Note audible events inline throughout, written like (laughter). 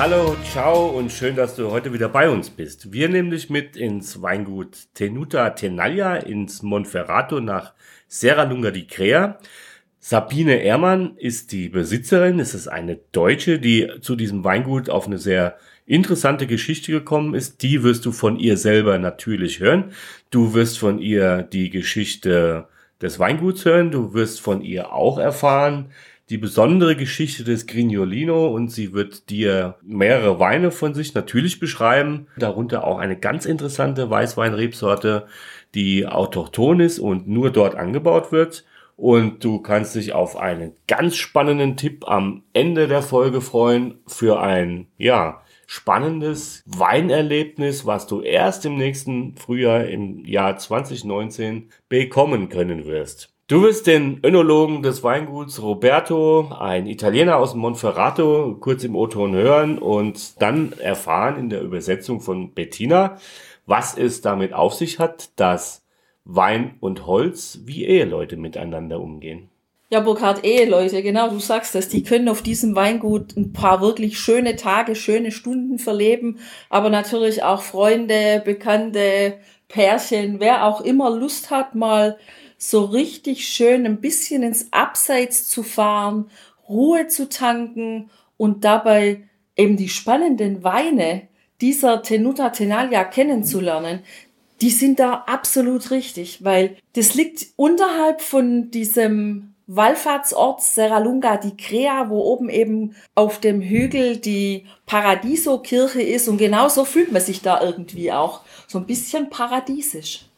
Hallo, ciao und schön, dass du heute wieder bei uns bist. Wir nehmen dich mit ins Weingut Tenuta Tenaglia ins Monferrato nach Serra Lunga di Crea. Sabine Ehrmann ist die Besitzerin. Es ist eine Deutsche, die zu diesem Weingut auf eine sehr interessante Geschichte gekommen ist. Die wirst du von ihr selber natürlich hören. Du wirst von ihr die Geschichte des Weinguts hören. Du wirst von ihr auch erfahren, die besondere Geschichte des Grignolino und sie wird dir mehrere Weine von sich natürlich beschreiben, darunter auch eine ganz interessante Weißweinrebsorte, die autochthon ist und nur dort angebaut wird. Und du kannst dich auf einen ganz spannenden Tipp am Ende der Folge freuen für ein, ja, spannendes Weinerlebnis, was du erst im nächsten Frühjahr im Jahr 2019 bekommen können wirst. Du wirst den Önologen des Weinguts Roberto, ein Italiener aus Monferrato, kurz im O-Ton hören und dann erfahren in der Übersetzung von Bettina, was es damit auf sich hat, dass Wein und Holz wie Eheleute miteinander umgehen. Ja, Burkhard, Eheleute, genau, du sagst das. Die können auf diesem Weingut ein paar wirklich schöne Tage, schöne Stunden verleben, aber natürlich auch Freunde, Bekannte, Pärchen, wer auch immer Lust hat, mal so richtig schön ein bisschen ins Abseits zu fahren, Ruhe zu tanken und dabei eben die spannenden Weine dieser Tenuta Tenaglia kennenzulernen, die sind da absolut richtig, weil das liegt unterhalb von diesem Wallfahrtsort Serralunga di Crea, wo oben eben auf dem Hügel die Paradiso-Kirche ist und genau so fühlt man sich da irgendwie auch. So ein bisschen paradiesisch.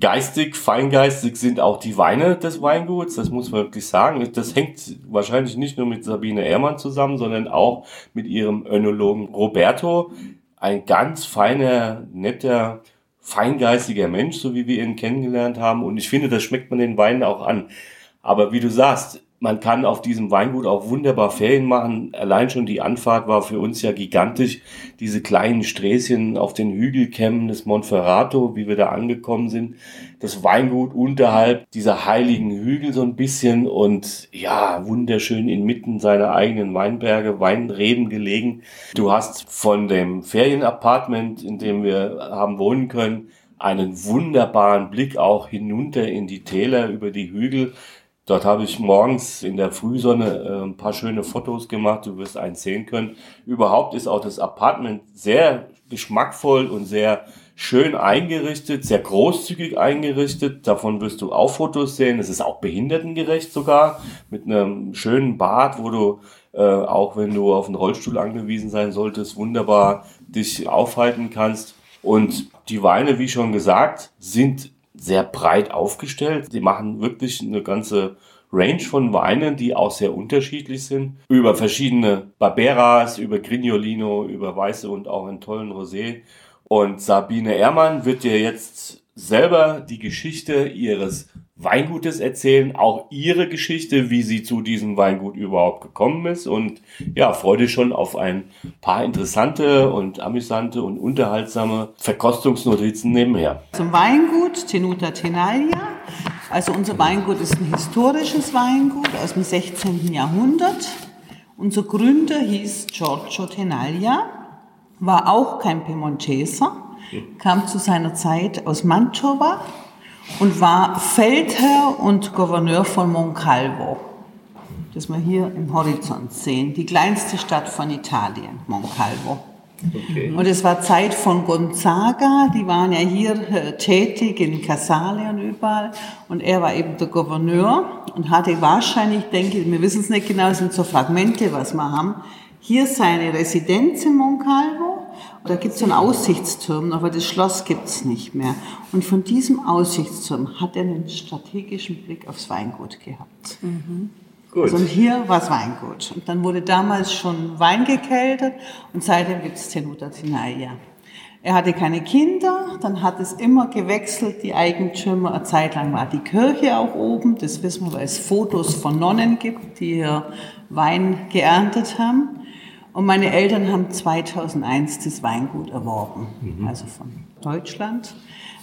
Geistig, feingeistig sind auch die Weine des Weinguts, das muss man wirklich sagen. Das hängt wahrscheinlich nicht nur mit Sabine Ehrmann zusammen, sondern auch mit ihrem Önologen Roberto. Ein ganz feiner, netter, feingeistiger Mensch, so wie wir ihn kennengelernt haben. Und ich finde, das schmeckt man den Weinen auch an. Aber wie du sagst, man kann auf diesem Weingut auch wunderbar Ferien machen. Allein schon die Anfahrt war für uns ja gigantisch. Diese kleinen Sträßchen auf den Hügelkämmen des Monferrato, wie wir da angekommen sind. Das Weingut unterhalb dieser heiligen Hügel so ein bisschen und ja, wunderschön inmitten seiner eigenen Weinberge, Weinreben gelegen. Du hast von dem Ferienapartment, in dem wir haben wohnen können, einen wunderbaren Blick auch hinunter in die Täler über die Hügel Dort habe ich morgens in der Frühsonne äh, ein paar schöne Fotos gemacht. Du wirst eins sehen können. Überhaupt ist auch das Apartment sehr geschmackvoll und sehr schön eingerichtet, sehr großzügig eingerichtet. Davon wirst du auch Fotos sehen. Es ist auch behindertengerecht sogar mit einem schönen Bad, wo du äh, auch wenn du auf einen Rollstuhl angewiesen sein solltest, wunderbar dich aufhalten kannst. Und die Weine, wie schon gesagt, sind sehr breit aufgestellt. Die machen wirklich eine ganze Range von Weinen, die auch sehr unterschiedlich sind. Über verschiedene Barberas, über Grignolino, über Weiße und auch einen tollen Rosé. Und Sabine Ehrmann wird dir jetzt selber die Geschichte ihres Weingutes erzählen, auch ihre Geschichte, wie sie zu diesem Weingut überhaupt gekommen ist. Und ja, freue dich schon auf ein paar interessante und amüsante und unterhaltsame Verkostungsnotizen nebenher. Zum Weingut Tenuta Tenaglia. Also unser Weingut ist ein historisches Weingut aus dem 16. Jahrhundert. Unser Gründer hieß Giorgio Tenaglia, war auch kein Piemonteser, kam zu seiner Zeit aus Mantova und war Feldherr und Gouverneur von Moncalvo. Das wir hier im Horizont sehen. Die kleinste Stadt von Italien, Moncalvo. Okay. Und es war Zeit von Gonzaga, die waren ja hier äh, tätig in Casale und überall. Und er war eben der Gouverneur und hatte wahrscheinlich, denke ich, wir wissen es nicht genau, es sind so Fragmente, was wir haben, hier seine Residenz in Moncalvo da gibt es so einen Aussichtsturm, aber das Schloss gibt es nicht mehr. Und von diesem Aussichtsturm hat er einen strategischen Blick aufs Weingut gehabt. Mhm. Gut. Also und hier war es Weingut. Und dann wurde damals schon Wein gekeltert und seitdem gibt es Tenuta Tinaia. Er hatte keine Kinder, dann hat es immer gewechselt, die Eigentümer. Eine Zeit lang war die Kirche auch oben, das wissen wir, weil es Fotos von Nonnen gibt, die hier Wein geerntet haben. Und meine Eltern haben 2001 das Weingut erworben, mhm. also von Deutschland.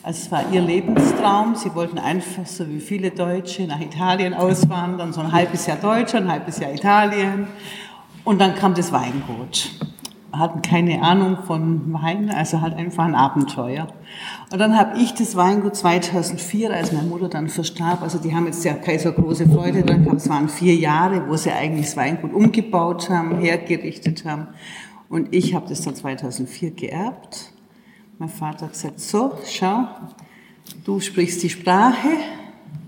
Also es war ihr Lebenstraum. Sie wollten einfach, so wie viele Deutsche, nach Italien auswandern, so ein halbes Jahr Deutschland, ein halbes Jahr Italien. Und dann kam das Weingut hatten keine Ahnung von Wein, also halt einfach ein Abenteuer. Und dann habe ich das Weingut 2004, als meine Mutter dann verstarb, also die haben jetzt ja keine so große Freude dran gehabt, es waren vier Jahre, wo sie eigentlich das Weingut umgebaut haben, hergerichtet haben. Und ich habe das dann 2004 geerbt. Mein Vater hat gesagt, so, schau, du sprichst die Sprache,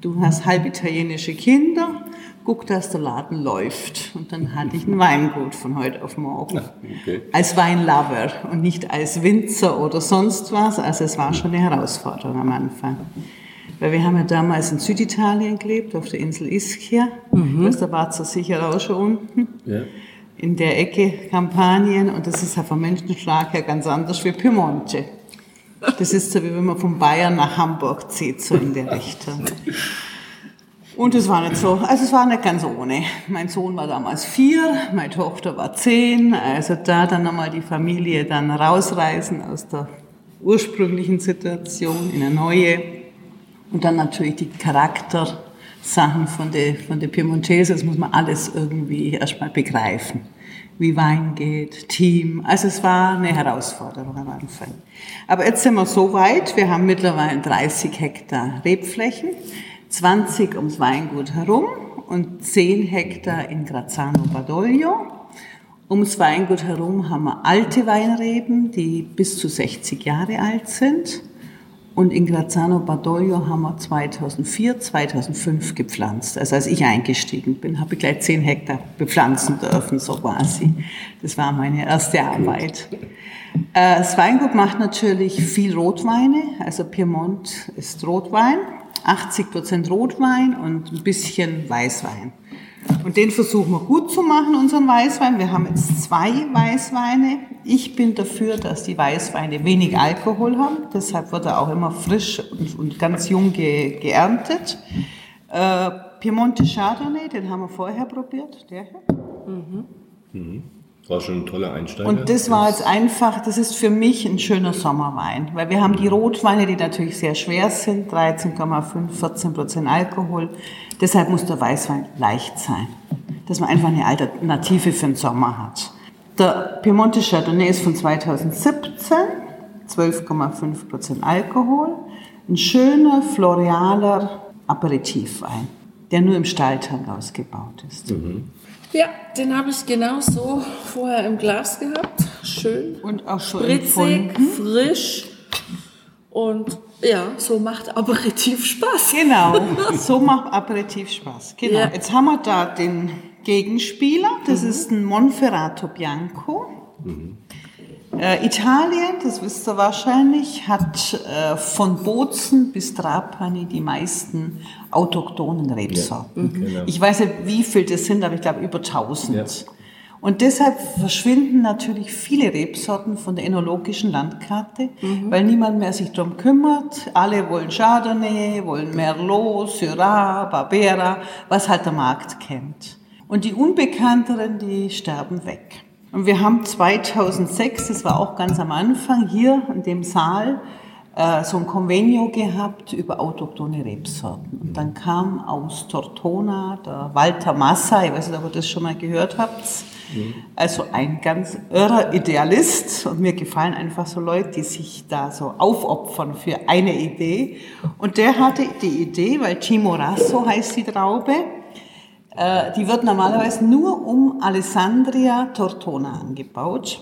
du hast halb italienische Kinder, guck, dass der Laden läuft. Und dann hatte ich ein Weingut von heute auf morgen. Okay. Als Weinlover und nicht als Winzer oder sonst was. Also es war schon eine Herausforderung am Anfang. Weil wir haben ja damals in Süditalien gelebt, auf der Insel Ischia. Mhm. Das, da war es sicher auch schon unten. Ja. In der Ecke Kampanien. Und das ist ja vom Menschenschlag her ganz anders wie Piemonte. Das ist so, wie wenn man von Bayern nach Hamburg zieht, so in der (laughs) Richtung. Und es war nicht so, also es war nicht ganz ohne. Mein Sohn war damals vier, meine Tochter war zehn, also da dann nochmal die Familie dann rausreißen aus der ursprünglichen Situation in eine neue. Und dann natürlich die Charaktersachen von der, von der Piemontese, das muss man alles irgendwie erstmal begreifen. Wie Wein geht, Team. Also es war eine Herausforderung am Anfang. Aber jetzt sind wir so weit, wir haben mittlerweile 30 Hektar Rebflächen. 20 ums Weingut herum und 10 Hektar in Grazano Badoglio. Ums Weingut herum haben wir alte Weinreben, die bis zu 60 Jahre alt sind. Und in Grazano Badoglio haben wir 2004, 2005 gepflanzt. Also als ich eingestiegen bin, habe ich gleich 10 Hektar bepflanzen dürfen, so quasi. Das war meine erste Arbeit. Äh, das Weingut macht natürlich viel Rotweine. Also Piemont ist Rotwein. 80 Prozent Rotwein und ein bisschen Weißwein. Und den versuchen wir gut zu machen, unseren Weißwein. Wir haben jetzt zwei Weißweine. Ich bin dafür, dass die Weißweine wenig Alkohol haben. Deshalb wird er auch immer frisch und, und ganz jung ge, geerntet. Äh, Piemonte Chardonnay, den haben wir vorher probiert. Der hier. Mhm. Mhm. War schon ein toller Einsteiger. Und das war jetzt einfach, das ist für mich ein schöner Sommerwein, weil wir haben die Rotweine, die natürlich sehr schwer sind, 13,5, 14 Prozent Alkohol. Deshalb muss der Weißwein leicht sein, dass man einfach eine Alternative für den Sommer hat. Der Piemonte Chardonnay ist von 2017, 12,5 Prozent Alkohol. Ein schöner, floraler Aperitivwein, der nur im Stalltank ausgebaut ist. Mhm. Ja, den habe ich genau so vorher im Glas gehabt. Schön. Und auch schon spritzig, frisch. Und ja, so macht Aperitif Spaß. Genau, (laughs) so macht Aperitif Spaß. Genau. Ja. Jetzt haben wir da den Gegenspieler. Das mhm. ist ein Monferrato Bianco. Mhm. Äh, Italien, das wisst ihr wahrscheinlich, hat äh, von Bozen bis Trapani die meisten autochthonen Rebsorten. Ja, mhm. genau. Ich weiß nicht, wie viel das sind, aber ich glaube über 1000. Ja. Und deshalb verschwinden natürlich viele Rebsorten von der enologischen Landkarte, mhm. weil niemand mehr sich darum kümmert. Alle wollen Chardonnay, wollen Merlot, Syrah, Barbera, was halt der Markt kennt. Und die Unbekannteren, die sterben weg. Und wir haben 2006, das war auch ganz am Anfang, hier in dem Saal äh, so ein Convenio gehabt über autochtone Rebsorten. Und dann kam aus Tortona der Walter Massa, ich weiß nicht, ob ihr das schon mal gehört habt, also ein ganz irrer Idealist und mir gefallen einfach so Leute, die sich da so aufopfern für eine Idee. Und der hatte die Idee, weil Chimorasso heißt die Traube, äh, die wird normalerweise nur um Alessandria Tortona angebaut.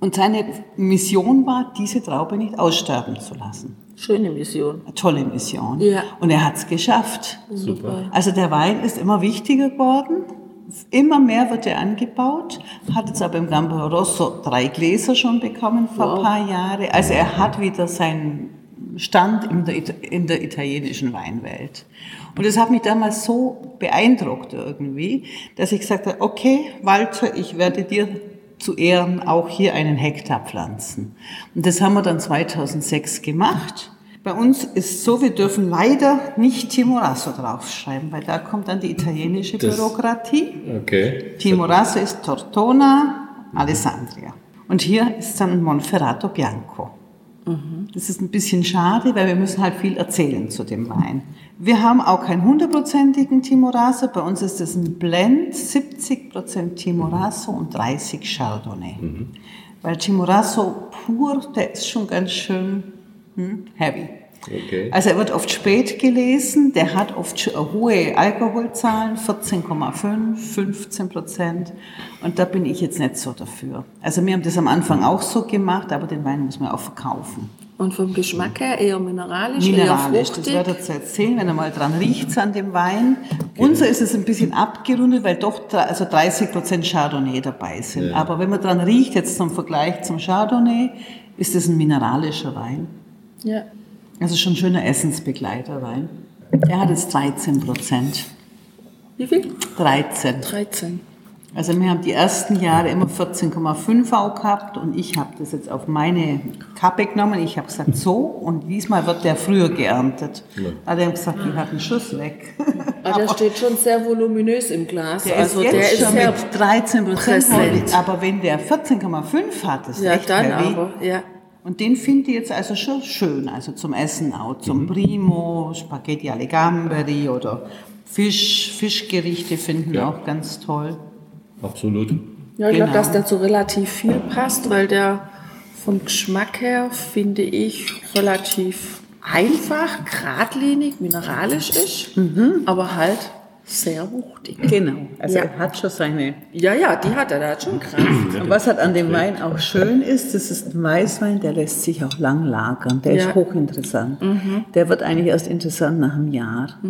Und seine Mission war, diese Traube nicht aussterben zu lassen. Schöne Mission. Eine tolle Mission. Ja. Und er hat es geschafft. Super. Also der Wein ist immer wichtiger geworden. Immer mehr wird er angebaut. Hat jetzt aber im Gambero Rosso drei Gläser schon bekommen vor wow. ein paar Jahren. Also er hat wieder seinen Stand in der, in der italienischen Weinwelt. Und das hat mich damals so beeindruckt irgendwie, dass ich gesagt habe, okay, Walter, ich werde dir zu Ehren auch hier einen Hektar pflanzen. Und das haben wir dann 2006 gemacht. Bei uns ist so, wir dürfen leider nicht Timorasso draufschreiben, weil da kommt dann die italienische Das- Bürokratie. Okay. Timorasso ist Tortona Alessandria. Und hier ist dann Monferrato Bianco. Das ist ein bisschen schade, weil wir müssen halt viel erzählen zu dem Wein. Wir haben auch keinen hundertprozentigen Timorasso. Bei uns ist es ein Blend, 70% Timorasso und 30 Chardonnay. Weil Timorasso pur, der ist schon ganz schön hm, heavy. Okay. Also er wird oft spät gelesen, der hat oft hohe Alkoholzahlen, 14,5, 15 Prozent. Und da bin ich jetzt nicht so dafür. Also wir haben das am Anfang auch so gemacht, aber den Wein muss man auch verkaufen. Und vom Geschmack her eher mineralisch, Mineralisch, eher das fruchtig. wird er jetzt erzählen, wenn er mal dran riecht an dem Wein. Unser ist es ein bisschen abgerundet, weil doch also 30 Prozent Chardonnay dabei sind. Aber wenn man dran riecht, jetzt zum Vergleich zum Chardonnay, ist es ein mineralischer Wein. Ja. Also schon ein schöner Essensbegleiterwein. Er hat jetzt 13 Prozent. Wie viel? 13. 13. Also wir haben die ersten Jahre immer 14,5 auch gehabt und ich habe das jetzt auf meine Kappe genommen. Ich habe gesagt so und diesmal wird der früher geerntet. Ja. Die haben gesagt, die hat einen Schuss weg. Aber der steht schon sehr voluminös im Glas. Der also ist der jetzt ist schon sehr mit 13 Prozent. Aber wenn der 14,5 hat, ist Ja, echt dann aber, ja. Und den finde ich jetzt also schon schön, also zum Essen auch, Mhm. zum Primo, Spaghetti alle Gamberi oder Fisch, Fischgerichte finden wir auch ganz toll. Absolut. Ja, ich glaube, Genau. dass der zu relativ viel passt, weil der vom Geschmack her, finde ich, relativ einfach, geradlinig, mineralisch ist, aber halt sehr wuchtig. Genau, also Ja. er hat schon seine. Ja, ja, die hat er, der hat schon Kraft. Und was halt an dem Wein auch schön ist, das ist ein Weißwein, der lässt sich auch lang lagern. Der Ja. ist hochinteressant. Der wird eigentlich erst interessant nach einem Jahr.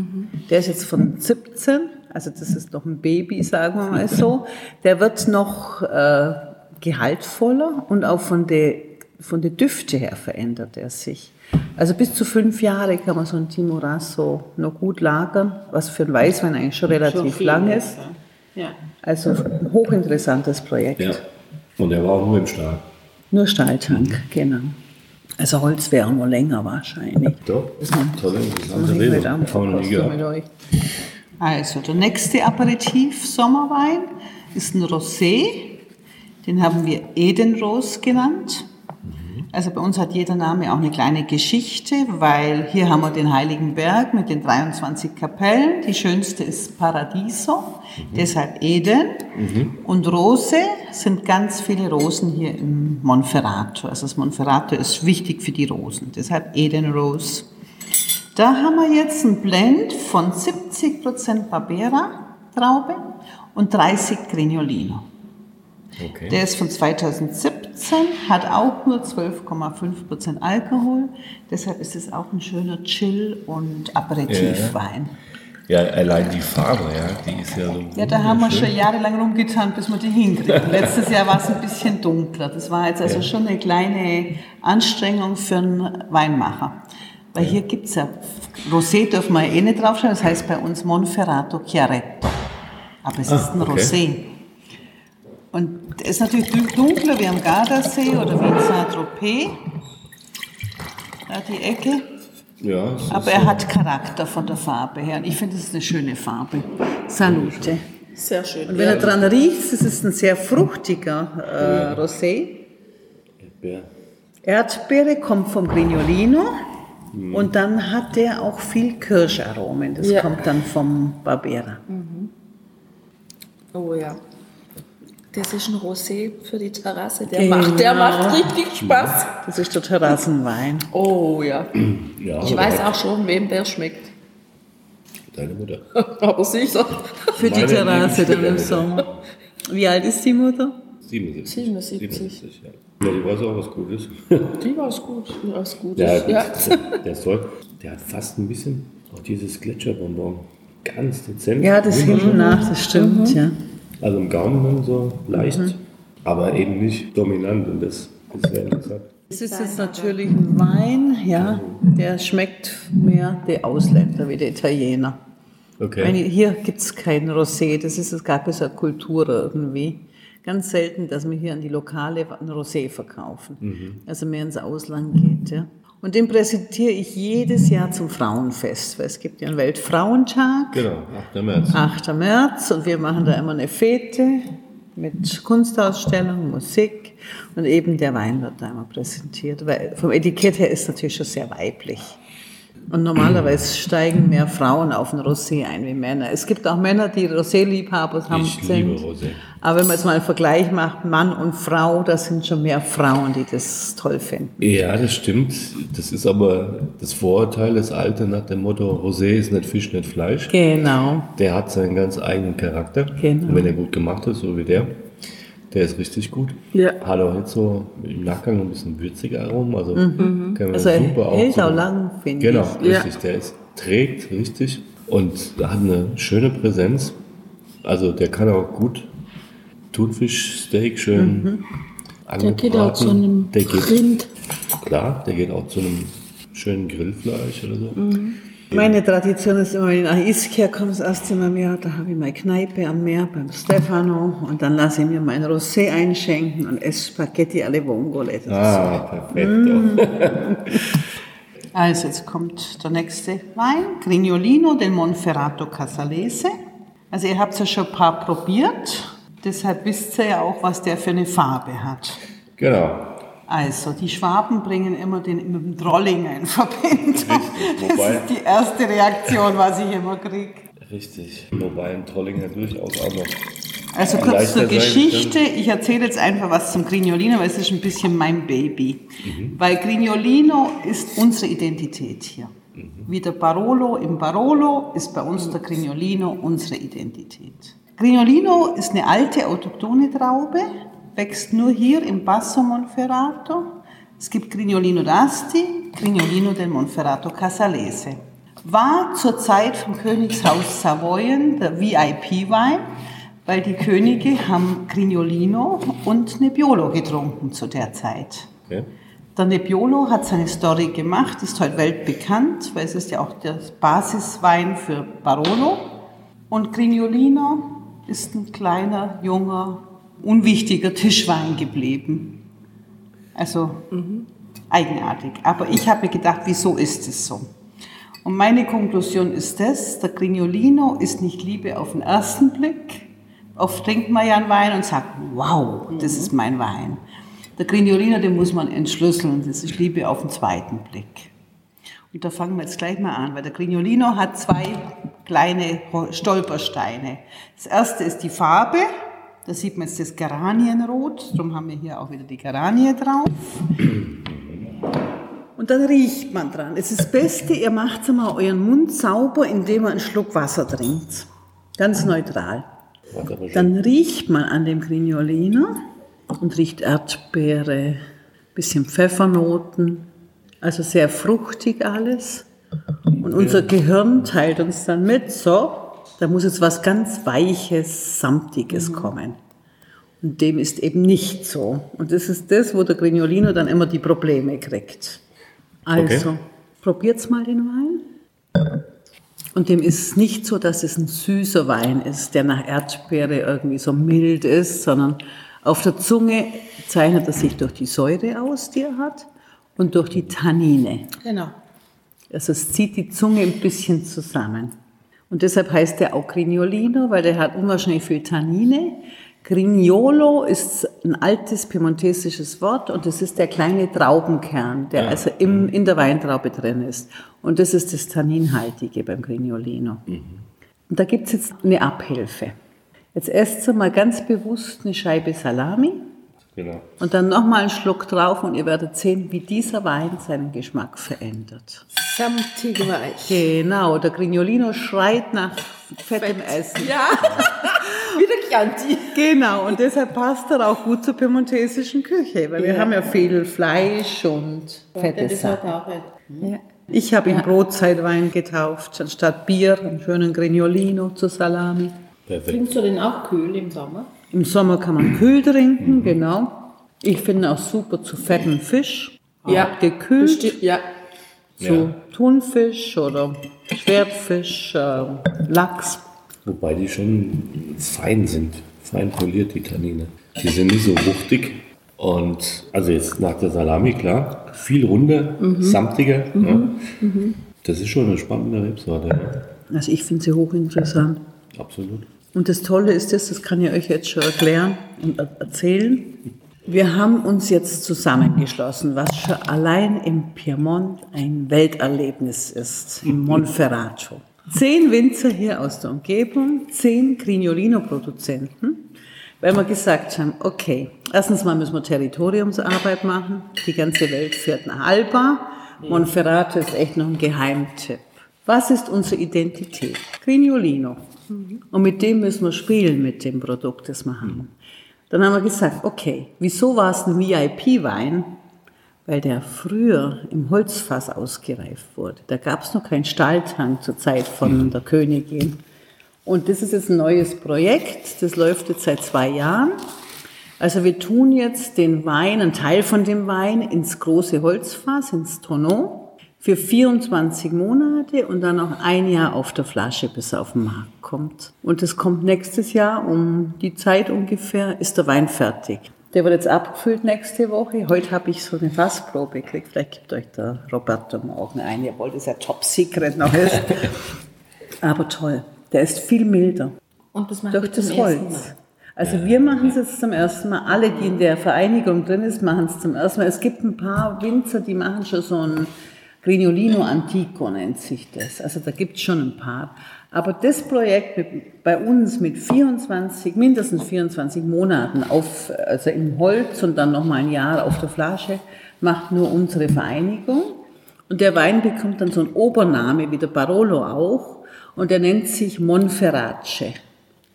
Der ist jetzt von 17, also das ist noch ein Baby, sagen wir mal so. Der wird noch äh, gehaltvoller und auch von der von der Düfte her verändert er sich. Also bis zu fünf Jahre kann man so ein Timorasso noch gut lagern, was für ein Weißwein eigentlich schon relativ lang ist. Ja. Also ein hochinteressantes Projekt. Ja. Und er war auch nur im Stahl. Nur Stahltank, genau. Also Holz wäre noch länger wahrscheinlich. Doch. Tolle, Mach interessante ich Rede. heute Abend Haben wir noch nie gehabt. Also der nächste Aperitif Sommerwein ist ein Rosé. Den haben wir Edenrose genannt. Also bei uns hat jeder Name auch eine kleine Geschichte, weil hier haben wir den Heiligen Berg mit den 23 Kapellen. Die schönste ist Paradiso, deshalb Eden. Und Rose sind ganz viele Rosen hier im Monferrato. Also das Monferrato ist wichtig für die Rosen, deshalb Eden Rose. Da haben wir jetzt ein Blend von 70% Barbera Traube und 30 Grignolino. Okay. Der ist von 2017, hat auch nur 12,5% Alkohol. Deshalb ist es auch ein schöner Chill- und Aperitivwein. Ja, allein die Farbe, ja, die ist ja so. Ja, da haben wir schon jahrelang rumgetan, bis wir die hinkriegen. (laughs) Letztes Jahr war es ein bisschen dunkler. Das war jetzt also schon eine kleine Anstrengung für einen Weinmacher. Weil hier gibt es ja, Rosé dürfen wir eh nicht draufschreiben, das heißt bei uns Monferrato Chiaretto. Aber es ist ein okay. Rosé. Und der ist natürlich dun- dunkler wie am Gardasee oder wie in Saint-Tropez. Da die Ecke. Ja, es Aber er hat Charakter von der Farbe her. Und ich finde, es ist eine schöne Farbe. Salute. Sehr schön. Und wenn er dran riecht, es ist ein sehr fruchtiger äh, Rosé. Erdbeer. Erdbeere kommt vom Grignolino. Und dann hat der auch viel Kirscharomen. Das Ja. kommt dann vom Barbera. Oh ja. Das ist ein Rosé für die Terrasse. Der, Genau. macht, der macht richtig Spaß. Das ist der Terrassenwein. Oh ja. Ja, Ich weiß auch schon, wem der schmeckt. Deine Mutter. (laughs) Aber sicher. Für die Meine Terrasse dann im. Sommer. Wie alt ist die Mutter? 77. 77. 77, ja. Ja, die weiß auch was Gutes. Die war es gut. Die war es gut. Ja, ja. der, der ist toll. Der hat fast ein bisschen auch dieses Gletscherbonbon. Ganz dezent. Ja, das hinten nach, das stimmt, ja. Also im Gaumen dann so leicht, aber eben nicht dominant und das ist sehr interessant. Es ist jetzt natürlich ein Wein, ja, der schmeckt mehr der Ausländer wie der Italiener. Okay. Meine, hier gibt es kein Rosé, das ist keine so eine Kultur irgendwie. Ganz selten, dass wir hier an die Lokale ein Rosé verkaufen. Also mehr ins Ausland geht. Ja. Und den präsentiere ich jedes Jahr zum Frauenfest, weil es gibt ja einen Weltfrauentag. Genau, 8. März. 8. März und wir machen da immer eine Fete mit Kunstausstellung, Musik und eben der Wein wird da immer präsentiert. Weil vom Etikett her ist natürlich schon sehr weiblich. Und normalerweise steigen mehr Frauen auf ein Rosé ein wie Männer. Es gibt auch Männer, die Rosé-Liebhaber haben. Ich sind. liebe Rosé. Aber wenn man jetzt mal einen Vergleich macht, Mann und Frau, das sind schon mehr Frauen, die das toll finden. Ja, das stimmt. Das ist aber das Vorurteil, das alte nach dem Motto, Rosé ist nicht Fisch, nicht Fleisch. Genau. Der hat seinen ganz eigenen Charakter. Genau. Und wenn er gut gemacht ist, so wie der, der ist richtig gut. Ja. Hat auch jetzt so im Nachgang ein bisschen würziger Aromen. Also kann man Also er super auch. hält so- auch lang, finde Genau, ich. Ja. richtig. Der ist, trägt richtig und hat eine schöne Präsenz. Also der kann auch gut Thunfischsteak schön Mhm. Der geht auch zu einem der geht, Rind. Klar, der geht auch zu einem schönen Grillfleisch oder so. Mhm. Meine Tradition ist immer, wenn ich nach Ischia komme, das erste Mal Jahr, da habe ich meine Kneipe am Meer beim Stefano und dann lasse ich mir mein Rosé einschenken und esse Spaghetti alle Vongole. Das ist Ah, perfekt. (laughs) Also jetzt kommt der nächste Wein, Grignolino del Monferrato Casalese. Also ihr habt ja schon ein paar probiert, deshalb wisst ihr ja auch, was der für eine Farbe hat. Genau. Also die Schwaben bringen immer den mit dem Trollinger in Verbindung. Das wobei- ist die erste Reaktion, was ich immer kriege. Richtig. Wobei ein Trollinger durchaus auch noch. Also kurz zur Geschichte. Ich erzähle jetzt einfach was zum Grignolino, weil es ist ein bisschen mein Baby. Weil Grignolino ist unsere Identität hier. Wie der Barolo im Barolo ist bei uns der Grignolino unsere Identität. Grignolino ist eine alte autochthone Traube, wächst nur hier im Basso Monferrato. Es gibt Grignolino d'Asti, Grignolino del Monferrato Casalese. War zur Zeit vom Königshaus Savoyen der VIP-Wein, weil die Könige haben Grignolino und Nebbiolo getrunken zu der Zeit. Okay. Der Nebbiolo hat seine Story gemacht, ist heute weltbekannt, weil es ist ja auch der Basiswein für Barolo. Und Grignolino ist ein kleiner, junger, unwichtiger Tischwein geblieben. Also eigenartig. Aber ich habe mir gedacht, wieso ist es so? Und meine Konklusion ist das, der Grignolino ist nicht Liebe auf den ersten Blick. Oft trinkt man ja einen Wein und sagt, wow, das ist mein Wein. Der Grignolino, den muss man entschlüsseln, das ist Liebe auf den zweiten Blick. Und da fangen wir jetzt gleich mal an, weil der Grignolino hat zwei kleine Stolpersteine. Das erste ist die Farbe, da sieht man jetzt das Geranienrot, darum haben wir hier auch wieder die Geranie drauf. Und dann riecht man dran. Es ist das Beste, ihr macht mal euren Mund sauber, indem ihr einen Schluck Wasser trinkt. Ganz neutral. Dann riecht man an dem Grignolino und riecht Erdbeere, bisschen Pfeffernoten, also sehr fruchtig alles. Und unser Gehirn teilt uns dann mit, so, da muss jetzt was ganz Weiches, Samtiges kommen. Und dem ist eben nicht so. Und das ist das, wo der Grignolino dann immer die Probleme kriegt. Also, Okay. probiert's mal den Wein. Und dem ist es nicht so, dass es ein süßer Wein ist, der nach Erdbeere irgendwie so mild ist, sondern auf der Zunge zeichnet er sich durch die Säure aus, die er hat, und durch die Tannine. Genau. Also es zieht die Zunge ein bisschen zusammen. Und deshalb heißt der auch Grignolino, weil der hat unwahrscheinlich viel Tannine. Grignolo ist ein altes piemontesisches Wort und das ist der kleine Traubenkern, der also im, in der Weintraube drin ist. Und das ist das Tanninhaltige beim Grignolino. Und da gibt es jetzt eine Abhilfe. Jetzt esst ihr mal ganz bewusst eine Scheibe Salami Genau. und dann nochmal einen Schluck drauf und ihr werdet sehen, wie dieser Wein seinen Geschmack verändert. Samtig weich. Genau, der Grignolino schreit nach fettem Essen. Ja, (laughs) wieder Chianti. Genau, und deshalb passt er auch gut zur piemontesischen Küche, weil wir haben ja viel Fleisch und fette Das hat Sachen. Ja. Ich habe ihn Brotzeitwein getauft, anstatt Bier, einen schönen Grignolino zur Salami. Perfekt. Trinkst du den auch kühl im Sommer? Im Sommer kann man kühl trinken, genau. Ich finde auch super zu fettem Fisch. Ja, gekühlt. Besti- Ja, zu Ja. Thunfisch oder Schwertfisch, äh, Lachs. Wobei die schon fein sind. Fein poliert, die Tannine. Die sind nicht so wuchtig. Und also jetzt nach der Salami, klar, viel runder, mhm. samtiger. Mhm. Ja. Mhm. Das ist schon eine spannende Rebsorte. Ja. Also ich finde sie hochinteressant. Absolut. Und das Tolle ist das, das kann ich euch jetzt schon erklären und erzählen. Wir haben uns jetzt zusammengeschlossen, was schon allein im Piemont ein Welterlebnis ist, im Monferrato. Zehn Winzer hier aus der Umgebung, zehn Grignolino-Produzenten, weil wir gesagt haben, okay, erstens mal müssen wir Territoriumsarbeit machen, die ganze Welt fährt nach Alba, Monferrato ist echt noch ein Geheimtipp. Was ist unsere Identität? Grignolino. Und mit dem müssen wir spielen, mit dem Produkt, das wir haben. Dann haben wir gesagt, okay, wieso war es ein VIP-Wein? Weil der früher im Holzfass ausgereift wurde. Da gab es noch keinen Stahltank zur Zeit von mhm. der Königin. Und das ist jetzt ein neues Projekt, das läuft jetzt seit zwei Jahren. Also wir tun jetzt den Wein, einen Teil von dem Wein ins große Holzfass, ins Tonneau für 24 Monate und dann noch ein Jahr auf der Flasche, bis er auf den Markt kommt. Und es kommt nächstes Jahr um die Zeit ungefähr, ist der Wein fertig. Der wird jetzt abgefüllt nächste Woche. Heute habe ich so eine Fassprobe gekriegt. Vielleicht gibt euch der Roberto morgen ein. Ihr wollt es ja top secret noch ist. (laughs) Aber toll. Der ist viel milder. Und das macht Durch das Holz. Also wir machen es jetzt zum ersten Mal. Alle, die in der Vereinigung drin ist, machen es zum ersten Mal. Es gibt ein paar Winzer, die machen schon so ein Grignolino Antico nennt sich das. Also da gibt es schon ein paar. Aber das Projekt mit, bei uns mit 24, mindestens 24 Monaten auf, also im Holz und dann nochmal ein Jahr auf der Flasche, macht nur unsere Vereinigung. Und der Wein bekommt dann so einen Obername, wie der Barolo auch, und der nennt sich Monferrace.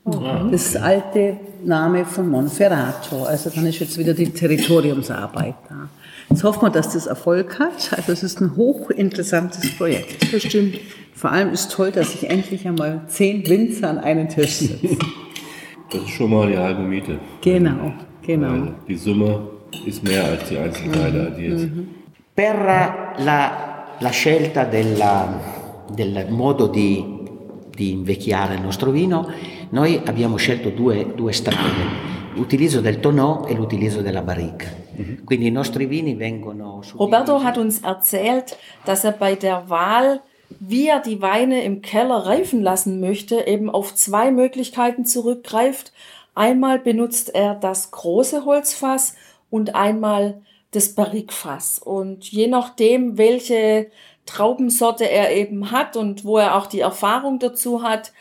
Mhm. Das alte Name von Monferrato. Also dann ist jetzt wieder die Territoriumsarbeit da. Jetzt hoffen wir, dass das Erfolg hat. Also es ist ein hochinteressantes Projekt. Bestimmt. Vor allem ist toll, dass ich endlich einmal zehn Winzer an einen Tisch sitze. Das ist schon mal die halbe Miete. Genau, genau. Weil die Summe ist mehr als die Einzelteile addiert. Mhm. Per la, la scelta della, del modo di, di invecchiare il nostro vino, noi abbiamo scelto due, due strade l'utilizzo del tonneau e l'utilizzo della barrica. Mhm. Roberto hat uns erzählt, dass er bei der Wahl, wie er die Weine im Keller reifen lassen möchte, eben auf zwei Möglichkeiten zurückgreift. Einmal benutzt er das große Holzfass und einmal das Barrikfass. Und je nachdem, welche Traubensorte er eben hat und wo er auch die Erfahrung dazu hat,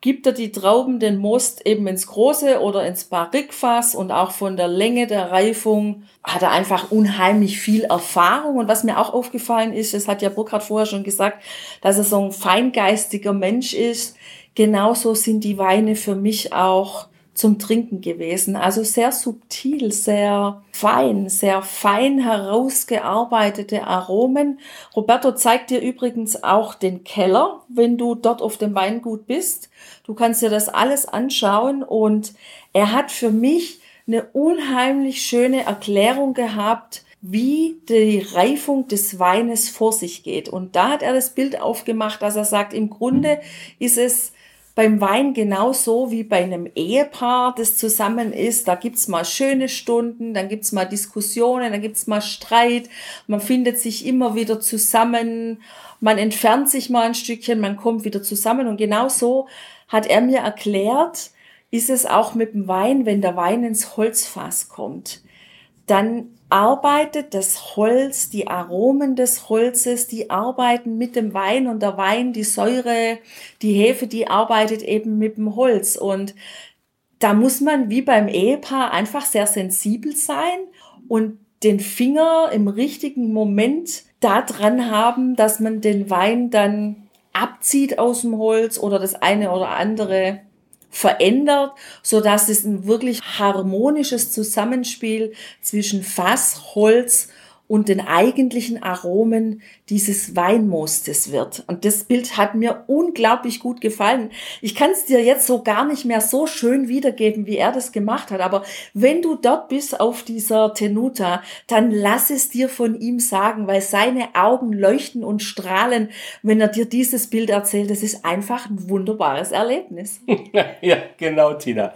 gibt er die Trauben, den Most eben ins große oder ins Barrikfass und auch von der Länge der Reifung hat er einfach unheimlich viel Erfahrung. Und was mir auch aufgefallen ist, das hat ja Burkhard vorher schon gesagt, dass er so ein feingeistiger Mensch ist. Genauso sind die Weine für mich auch zum Trinken gewesen. Also sehr subtil, sehr fein, sehr fein herausgearbeitete Aromen. Roberto zeigt dir übrigens auch den Keller, wenn du dort auf dem Weingut bist. Du kannst dir das alles anschauen und er hat für mich eine unheimlich schöne Erklärung gehabt, wie die Reifung des Weines vor sich geht. Und da hat er das Bild aufgemacht, dass er sagt, im Grunde ist es beim Wein genauso wie bei einem Ehepaar, das zusammen ist. Da gibt's mal schöne Stunden, dann gibt's mal Diskussionen, dann gibt's mal Streit. Man findet sich immer wieder zusammen. Man entfernt sich mal ein Stückchen, man kommt wieder zusammen. Und genauso hat er mir erklärt, ist es auch mit dem Wein, wenn der Wein ins Holzfass kommt. Dann arbeitet das Holz, die Aromen des Holzes, die arbeiten mit dem Wein und der Wein, die Säure, die Hefe, die arbeitet eben mit dem Holz. Und da muss man wie beim Ehepaar einfach sehr sensibel sein und den Finger im richtigen Moment da dran haben, dass man den Wein dann abzieht aus dem Holz oder das eine oder andere verändert, so dass es ein wirklich harmonisches Zusammenspiel zwischen Fass, Holz und den eigentlichen Aromen dieses Weinmostes wird. Und das Bild hat mir unglaublich gut gefallen. Ich kann es dir jetzt so gar nicht mehr so schön wiedergeben, wie er das gemacht hat. Aber wenn du dort bist auf dieser Tenuta, dann lass es dir von ihm sagen, weil seine Augen leuchten und strahlen, wenn er dir dieses Bild erzählt. Das ist einfach ein wunderbares Erlebnis. (laughs) ja, genau, Tina.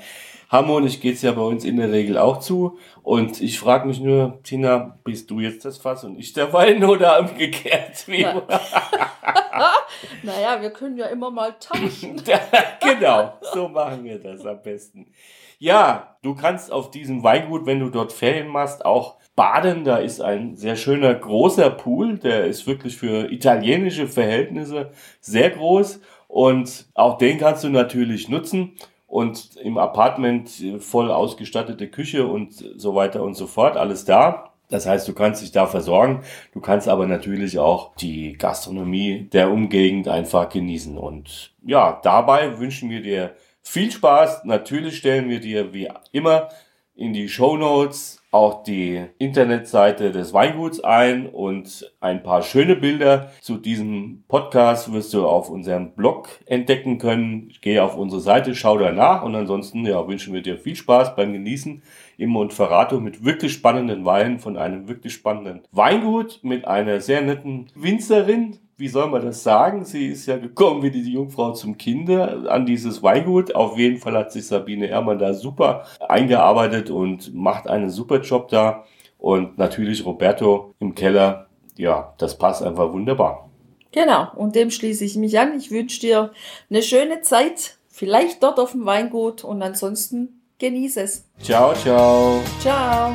Harmonisch geht's ja bei uns in der Regel auch zu. Und ich frage mich nur, Tina, bist du jetzt das Fass und ich der Wein oder umgekehrt? Wie? Ja. (laughs) naja, wir können ja immer mal tauschen. (laughs) genau, so machen wir das am besten. Ja, du kannst auf diesem Weingut, wenn du dort Ferien machst, auch baden. Da ist ein sehr schöner großer Pool. Der ist wirklich für italienische Verhältnisse sehr groß. Und auch den kannst du natürlich nutzen und im Apartment voll ausgestattete Küche und so weiter und so fort, alles da. Das heißt, du kannst dich da versorgen, du kannst aber natürlich auch die Gastronomie der Umgegend einfach genießen. Und ja, dabei wünschen wir dir viel Spaß. Natürlich stellen wir dir wie immer in die Show Notes auch die Internetseite des Weinguts ein und ein paar schöne Bilder zu diesem Podcast wirst du auf unserem Blog entdecken können. Gehe auf unsere Seite, schau da nach und ansonsten ja, wünschen wir dir viel Spaß beim Genießen im Monferrato mit wirklich spannenden Weinen von einem wirklich spannenden Weingut mit einer sehr netten Winzerin, wie soll man das sagen? Sie ist ja gekommen wie die Jungfrau zum Kinder an dieses Weingut. Auf jeden Fall hat sich Sabine Ehrmann da super eingearbeitet und macht einen super Job da. Und natürlich Roberto im Keller. Ja, das passt einfach wunderbar. Genau, und dem schließe ich mich an. Ich wünsche dir eine schöne Zeit, vielleicht dort auf dem Weingut und ansonsten genieße es. Ciao, ciao. Ciao.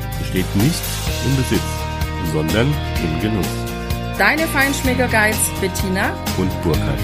besteht nicht im Besitz, sondern im Genuss. deine Feinschmecker Guides Bettina Und Burkhard.